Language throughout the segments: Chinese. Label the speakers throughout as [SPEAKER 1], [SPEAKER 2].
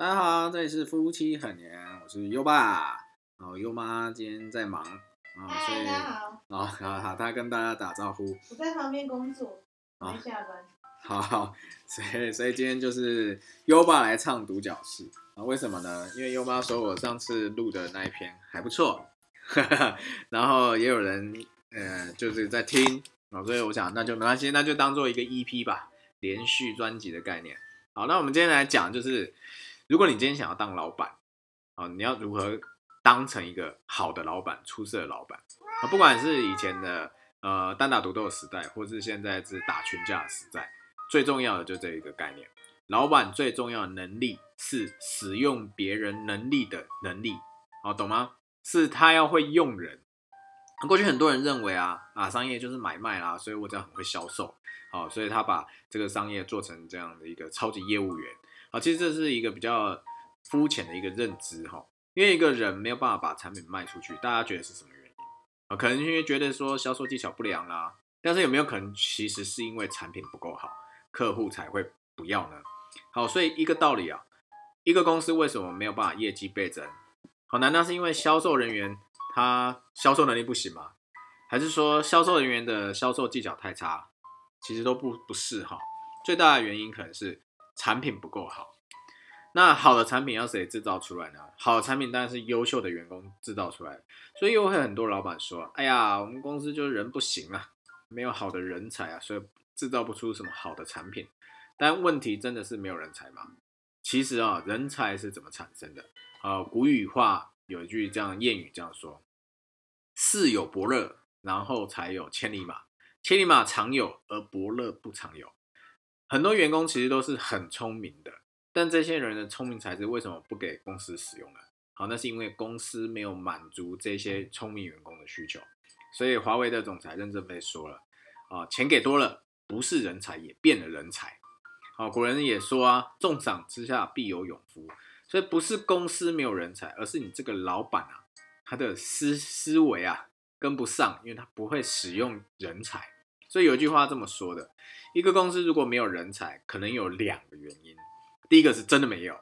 [SPEAKER 1] 大家好，这里是夫妻很黏，我是优爸。然后优妈今天在忙啊，所以
[SPEAKER 2] 嗨，大家好，
[SPEAKER 1] 好好好，她跟大家打招呼。
[SPEAKER 2] 我在旁边工作，
[SPEAKER 1] 好
[SPEAKER 2] 没下班。
[SPEAKER 1] 好好，所以所以今天就是优爸来唱独角戏啊？为什么呢？因为优妈说我上次录的那一篇还不错，然后也有人呃就是在听啊，所以我想那就没关系，那就当做一个 EP 吧，连续专辑的概念。好，那我们今天来讲就是，如果你今天想要当老板啊，你要如何当成一个好的老板、出色的老板啊？不管是以前的呃单打独斗的时代，或是现在是打群架的时代。最重要的就这一个概念，老板最重要的能力是使用别人能力的能力，好懂吗？是他要会用人。过去很多人认为啊啊，商业就是买卖啦，所以我这样很会销售，好，所以他把这个商业做成这样的一个超级业务员，好，其实这是一个比较肤浅的一个认知哈，因为一个人没有办法把产品卖出去，大家觉得是什么原因啊？可能因为觉得说销售技巧不良啦，但是有没有可能其实是因为产品不够好？客户才会不要呢。好，所以一个道理啊，一个公司为什么没有办法业绩倍增？好，难道是因为销售人员他销售能力不行吗？还是说销售人员的销售技巧太差？其实都不不是哈。最大的原因可能是产品不够好。那好的产品要谁制造出来呢？好的产品当然是优秀的员工制造出来。所以又会很多老板说：“哎呀，我们公司就是人不行啊，没有好的人才啊，所以。”制造不出什么好的产品，但问题真的是没有人才吗？其实啊，人才是怎么产生的？呃，古语话有一句这样谚语这样说：“世有伯乐，然后才有千里马。千里马常有，而伯乐不常有。”很多员工其实都是很聪明的，但这些人的聪明才智为什么不给公司使用呢？好，那是因为公司没有满足这些聪明员工的需求。所以华为的总裁任正非说了：“啊，钱给多了。”不是人才也变了人才，好，古人也说啊，重赏之下必有勇夫，所以不是公司没有人才，而是你这个老板啊，他的思思维啊跟不上，因为他不会使用人才。所以有一句话这么说的：一个公司如果没有人才，可能有两个原因，第一个是真的没有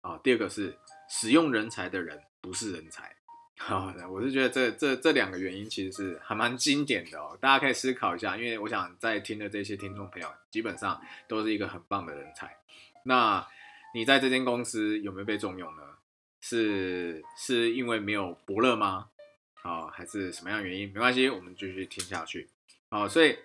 [SPEAKER 1] 啊，第二个是使用人才的人不是人才。好的，我是觉得这这这两个原因其实是还蛮经典的哦，大家可以思考一下，因为我想在听的这些听众朋友基本上都是一个很棒的人才。那你在这间公司有没有被重用呢？是是因为没有伯乐吗？好，还是什么样原因？没关系，我们继续听下去。好，所以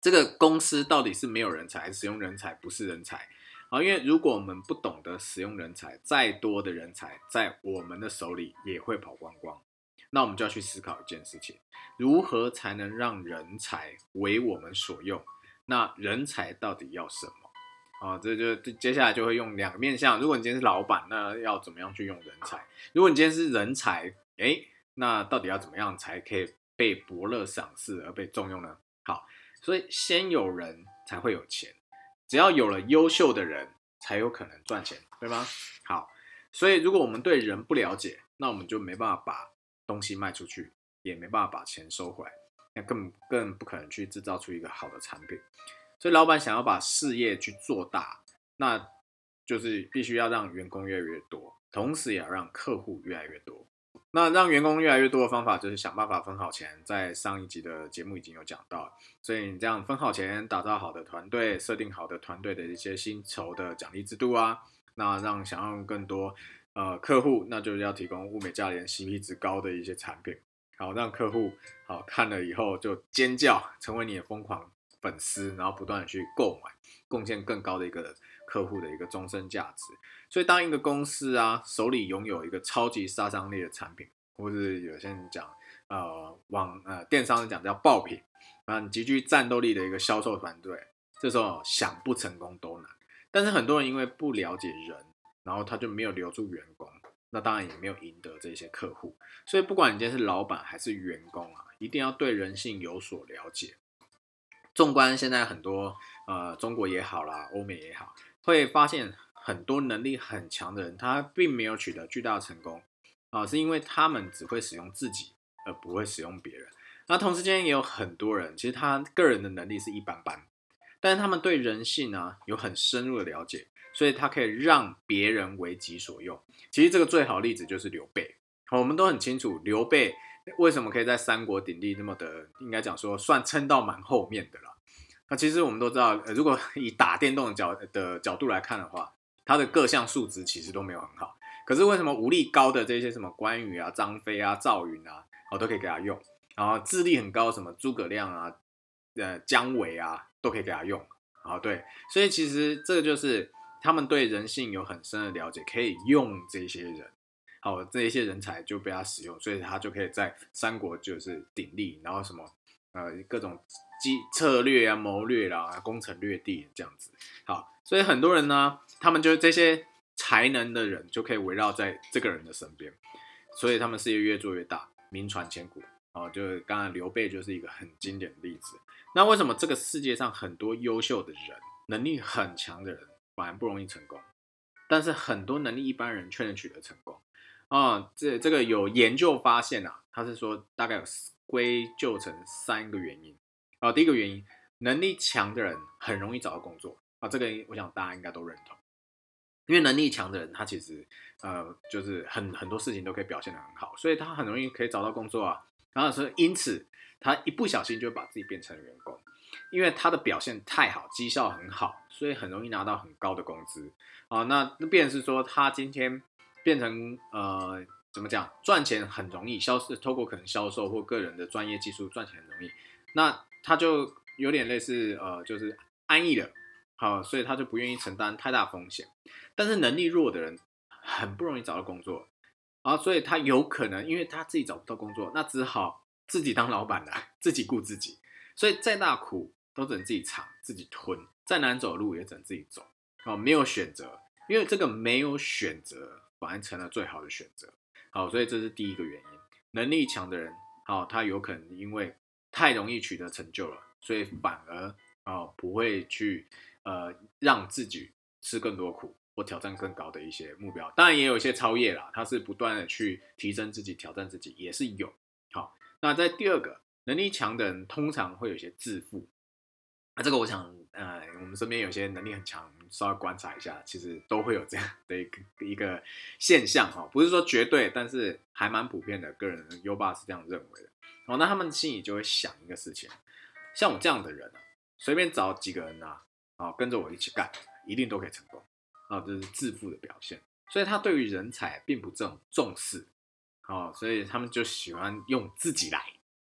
[SPEAKER 1] 这个公司到底是没有人才，还是使用人才不是人才？啊，因为如果我们不懂得使用人才，再多的人才在我们的手里也会跑光光。那我们就要去思考一件事情：如何才能让人才为我们所用？那人才到底要什么？啊，这就接下来就会用两个面向。如果你今天是老板，那要怎么样去用人才？如果你今天是人才，哎，那到底要怎么样才可以被伯乐赏识而被重用呢？好，所以先有人才会有钱。只要有了优秀的人，才有可能赚钱，对吗？好，所以如果我们对人不了解，那我们就没办法把东西卖出去，也没办法把钱收回来，那更更不可能去制造出一个好的产品。所以老板想要把事业去做大，那就是必须要让员工越来越多，同时也要让客户越来越多。那让员工越来越多的方法，就是想办法分好钱。在上一集的节目已经有讲到，所以你这样分好钱，打造好的团队，设定好的团队的一些薪酬的奖励制度啊，那让想要更多呃客户，那就是要提供物美价廉、CP 值高的一些产品，好让客户好看了以后就尖叫，成为你的疯狂粉丝，然后不断的去购买，贡献更高的一个人客户的一个终身价值。所以，当一个公司啊手里拥有一个超级杀伤力的产品，或是有些人讲，呃，网呃电商讲叫爆品，啊，极具战斗力的一个销售团队，这时候想不成功都难。但是很多人因为不了解人，然后他就没有留住员工，那当然也没有赢得这些客户。所以，不管你今天是老板还是员工啊，一定要对人性有所了解。纵观现在很多呃中国也好啦，欧美也好，会发现。很多能力很强的人，他并没有取得巨大的成功啊，是因为他们只会使用自己，而不会使用别人。那同时间也有很多人，其实他个人的能力是一般般，但是他们对人性呢有很深入的了解，所以他可以让别人为己所用。其实这个最好例子就是刘备，我们都很清楚刘备为什么可以在三国鼎立那么的，应该讲说算撑到蛮后面的了。那其实我们都知道，如果 以打电动的角的角度来看的话，他的各项数值其实都没有很好。可是为什么武力高的这些什么关羽啊、张飞啊、赵云啊，我都可以给他用？然后智力很高，什么诸葛亮啊、呃姜维啊，都可以给他用。啊，对，所以其实这个就是他们对人性有很深的了解，可以用这些人，好，这一些人才就被他使用，所以他就可以在三国就是鼎立，然后什么呃各种计策略啊、谋略啦、攻城略地这样子。好，所以很多人呢，他们就这些。才能的人就可以围绕在这个人的身边，所以他们事业越做越大，名传千古。哦，就是刚刚刘备就是一个很经典的例子。那为什么这个世界上很多优秀的人、能力很强的人反而不容易成功，但是很多能力一般人却能取得成功？啊，这这个有研究发现啊，他是说大概有归咎成三个原因。啊，第一个原因，能力强的人很容易找到工作。啊，这个我想大家应该都认同。因为能力强的人，他其实呃，就是很很多事情都可以表现得很好，所以他很容易可以找到工作啊。然后所以因此，他一不小心就把自己变成员工，因为他的表现太好，绩效很好，所以很容易拿到很高的工资啊。那那便是说，他今天变成呃，怎么讲，赚钱很容易，销售透过可能销售或个人的专业技术赚钱很容易，那他就有点类似呃，就是安逸了。好，所以他就不愿意承担太大风险，但是能力弱的人很不容易找到工作，啊，所以他有可能因为他自己找不到工作，那只好自己当老板了，自己顾自己，所以再大苦都只能自己尝自己吞，再难走路也只能自己走，好，没有选择，因为这个没有选择反而成了最好的选择，好，所以这是第一个原因，能力强的人，好，他有可能因为太容易取得成就了，所以反而啊不会去。呃，让自己吃更多苦或挑战更高的一些目标，当然也有一些超越啦，他是不断的去提升自己、挑战自己，也是有。好，那在第二个，能力强的人通常会有些自负。那这个我想，呃，我们身边有些能力很强，稍微观察一下，其实都会有这样的一个一个现象哈，不是说绝对，但是还蛮普遍的。个人优爸是这样认为的。哦，那他们心里就会想一个事情，像我这样的人啊，随便找几个人啊。啊，跟着我一起干，一定都可以成功。啊，这是自负的表现。所以他对于人才并不重重视。哦，所以他们就喜欢用自己来，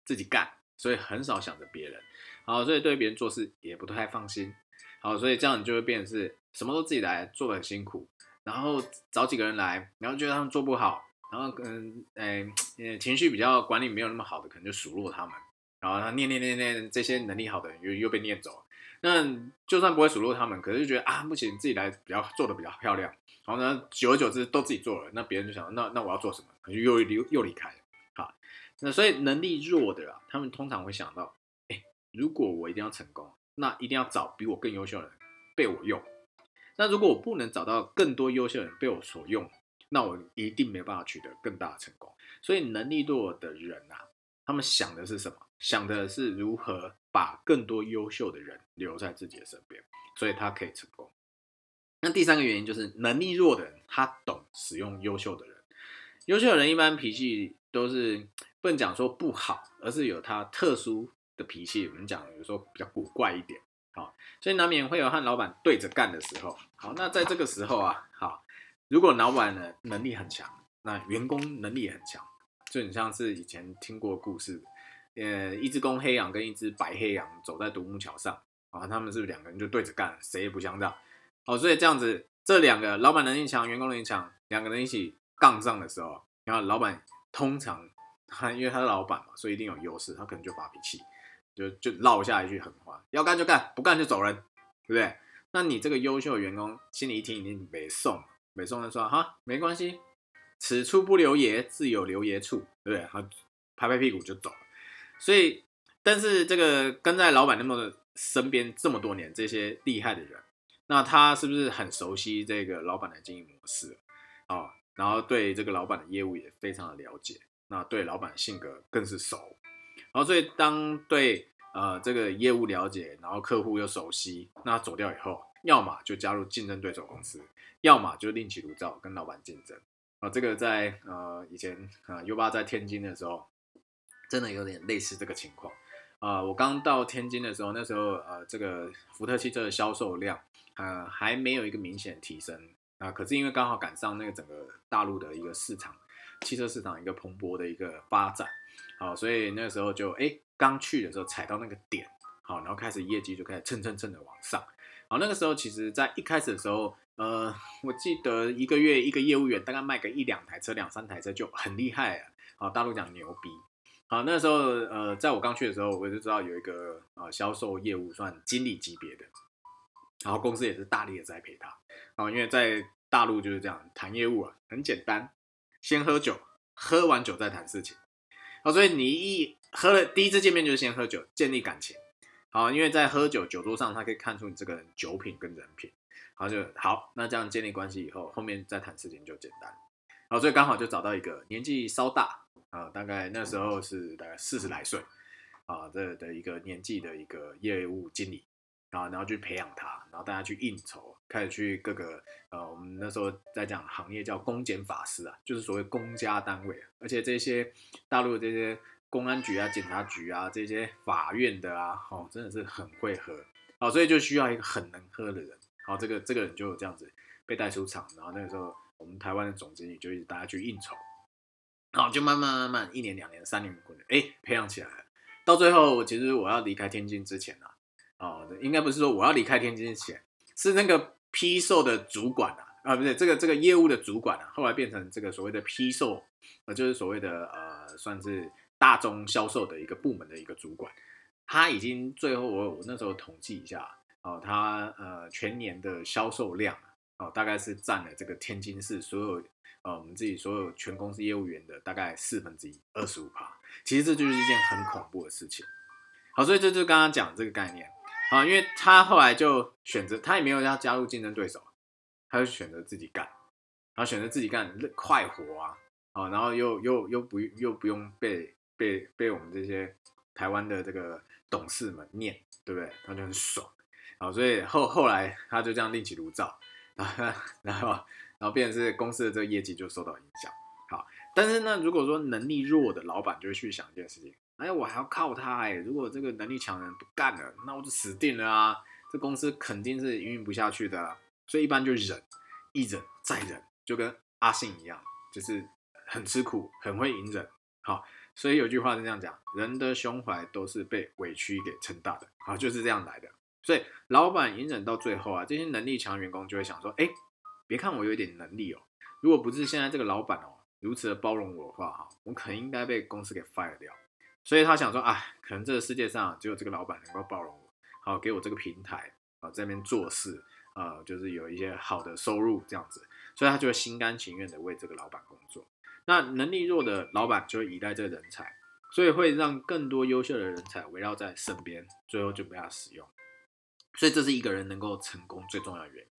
[SPEAKER 1] 自己干，所以很少想着别人。好，所以对别人做事也不太放心。好，所以这样你就会变成是什么都自己来，做的很辛苦。然后找几个人来，然后觉得他们做不好，然后嗯，哎，情绪比较管理没有那么好的，可能就数落他们。然后他念念念念，这些能力好的人又又被念走。那就算不会数落他们，可是就觉得啊，目前自己来比较做的比较漂亮，然后呢，久而久之都自己做了，那别人就想，那那我要做什么？就又又又离开了。好，那所以能力弱的啊，他们通常会想到，哎，如果我一定要成功，那一定要找比我更优秀的人被我用。那如果我不能找到更多优秀的人被我所用，那我一定没办法取得更大的成功。所以能力弱的人啊，他们想的是什么？想的是如何。把更多优秀的人留在自己的身边，所以他可以成功。那第三个原因就是能力弱的人，他懂使用优秀的人。优秀的人一般脾气都是不能讲说不好，而是有他特殊的脾气。我们讲有时候比较古怪一点，好，所以难免会有和老板对着干的时候。好，那在这个时候啊，好，如果老板的能力很强，那员工能力也很强，就很像是以前听过故事。呃，一只公黑羊跟一只白黑羊走在独木桥上啊，他们是不是两个人就对着干，谁也不相让？好，所以这样子，这两个老板能力强，员工能力强，两个人一起杠上的时候，然后老板通常他因为他是老板嘛，所以一定有优势，他可能就发脾气，就就撂下一句狠话，要干就干，不干就走人，对不对？那你这个优秀的员工心里一听，一定没送，没送就说哈，没关系，此处不留爷，自有留爷处，对不对？他拍拍屁股就走了。所以，但是这个跟在老板那么身边这么多年，这些厉害的人，那他是不是很熟悉这个老板的经营模式啊？然后对这个老板的业务也非常的了解，那对老板性格更是熟。然后所以当对呃这个业务了解，然后客户又熟悉，那走掉以后，要么就加入竞争对手公司，要么就另起炉灶跟老板竞争。啊，这个在呃以前啊 U 八在天津的时候，真的有点类似这个情况。啊，我刚到天津的时候，那时候呃这个福特汽车的销售量，呃还没有一个明显提升啊。可是因为刚好赶上那个整个大陆的一个市场，汽车市场一个蓬勃的一个发展，啊，所以那时候就哎刚去的时候踩到那个点，好，然后开始业绩就开始蹭蹭蹭的往上。好，那个时候其实在一开始的时候。呃，我记得一个月一个业务员大概卖个一两台车、两三台车就很厉害啊。好，大陆讲牛逼。好，那时候呃，在我刚去的时候，我就知道有一个呃销售业务算经理级别的，然后公司也是大力的栽培他。好，因为在大陆就是这样谈业务啊，很简单，先喝酒，喝完酒再谈事情。好，所以你一喝了第一次见面就是先喝酒，建立感情。好，因为在喝酒酒桌上，他可以看出你这个人酒品跟人品。然后就好，那这样建立关系以后，后面再谈事情就简单。然后所以刚好就找到一个年纪稍大啊，大概那时候是大概四十来岁啊，这的一个年纪的一个业务经理啊，然后去培养他，然后大家去应酬，开始去各个呃，我们那时候在讲行业叫公检法师啊，就是所谓公家单位，而且这些大陆的这些公安局啊、检察局啊、这些法院的啊，哦，真的是很会喝，哦，所以就需要一个很能喝的人。好，这个这个人就这样子被带出场，然后那个时候我们台湾的总经理就一直大家去应酬，然后就慢慢慢慢一年两年三年过哎培养起来了，到最后其实我要离开天津之前啊，哦应该不是说我要离开天津之前，是那个批售的主管啊，啊不是这个这个业务的主管啊，后来变成这个所谓的批售，呃就是所谓的呃算是大宗销售的一个部门的一个主管，他已经最后我我那时候统计一下。哦，他呃全年的销售量哦，大概是占了这个天津市所有呃我们自己所有全公司业务员的大概四分之一，二十五趴。其实这就是一件很恐怖的事情。好，所以这就是刚刚讲这个概念啊，因为他后来就选择，他也没有要加入竞争对手，他就选择自己干，然后选择自己干快活啊，啊，然后又又又不又不用被被被我们这些台湾的这个董事们念，对不对？他就很爽。好，所以后后来他就这样另起炉灶，然后 然后然后变成是公司的这个业绩就受到影响。好，但是呢，如果说能力弱的老板就会去想一件事情，哎，我还要靠他哎，如果这个能力强的人不干了，那我就死定了啊，这公司肯定是营运不下去的。所以一般就忍，一忍再忍，就跟阿信一样，就是很吃苦，很会隐忍。好，所以有句话是这样讲，人的胸怀都是被委屈给撑大的。好，就是这样来的。所以老板隐忍到最后啊，这些能力强员工就会想说：哎，别看我有一点能力哦，如果不是现在这个老板哦如此的包容我的话哈，我可能应该被公司给 fire 掉。所以他想说：哎，可能这个世界上只有这个老板能够包容我，好给我这个平台啊，在那边做事啊，就是有一些好的收入这样子。所以他就会心甘情愿的为这个老板工作。那能力弱的老板就会依赖这个人才，所以会让更多优秀的人才围绕在身边，最后就被他使用。所以这是一个人能够成功最重要的原因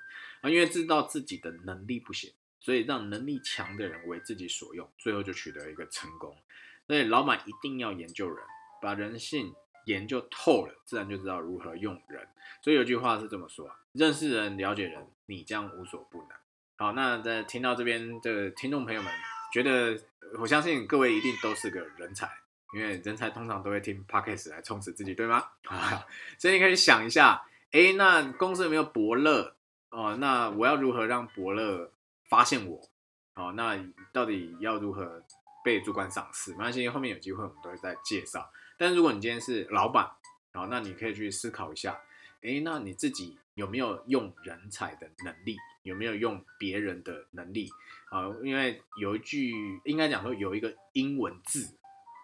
[SPEAKER 1] 啊，因为知道自己的能力不行，所以让能力强的人为自己所用，最后就取得一个成功。所以老板一定要研究人，把人性研究透了，自然就知道如何用人。所以有句话是这么说：认识人，了解人，你将无所不能。好，那在听到这边的听众朋友们，觉得我相信各位一定都是个人才，因为人才通常都会听 podcast 来充实自己，对吗？啊，所以你可以想一下。哎，那公司有没有伯乐哦？那我要如何让伯乐发现我？哦，那到底要如何被主管赏识？没关系，后面有机会我们都会再介绍。但如果你今天是老板，哦，那你可以去思考一下，哎，那你自己有没有用人才的能力？有没有用别人的能力？啊，因为有一句应该讲说有一个英文字，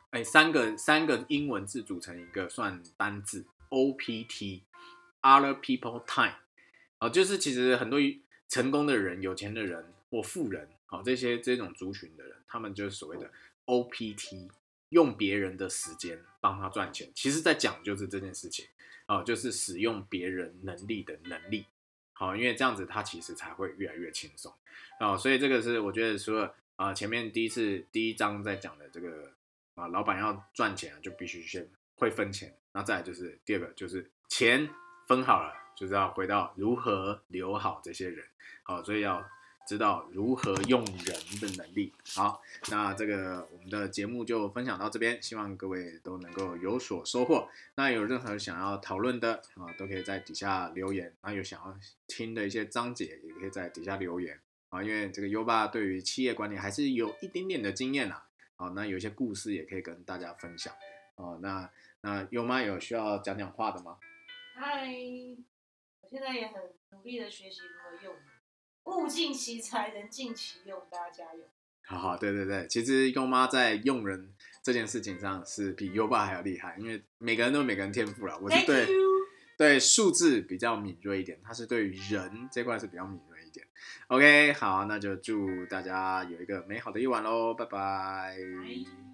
[SPEAKER 1] 哎，三个三个英文字组成一个算单字 OPT。Other people time，啊，就是其实很多成功的人、有钱的人或富人，好这些这种族群的人，他们就是所谓的 OPT，用别人的时间帮他赚钱。其实，在讲就是这件事情，啊，就是使用别人能力的能力，好，因为这样子他其实才会越来越轻松，啊，所以这个是我觉得除了啊前面第一次第一章在讲的这个啊，老板要赚钱就必须先会分钱，那再来就是第二个，就是钱分好了，就是要回到如何留好这些人，好，所以要知道如何用人的能力。好，那这个我们的节目就分享到这边，希望各位都能够有所收获。那有任何想要讨论的啊，都可以在底下留言。那有想要听的一些章节，也可以在底下留言啊，因为这个优爸对于企业管理还是有一点点的经验啦。好，那有一些故事也可以跟大家分享。哦，那那优妈有需要讲讲话的吗？
[SPEAKER 2] 嗨，我现在也很努力的学习如何用，物尽其才，人尽其用，大家加油。
[SPEAKER 1] 好好，对对对，其实优妈在用人这件事情上是比优爸还要厉害，因为每个人都有每个人天赋了。我是对。对数字比较敏锐一点，他是对于人这块是比较敏锐一点。OK，好，那就祝大家有一个美好的一晚喽，拜拜。
[SPEAKER 2] 拜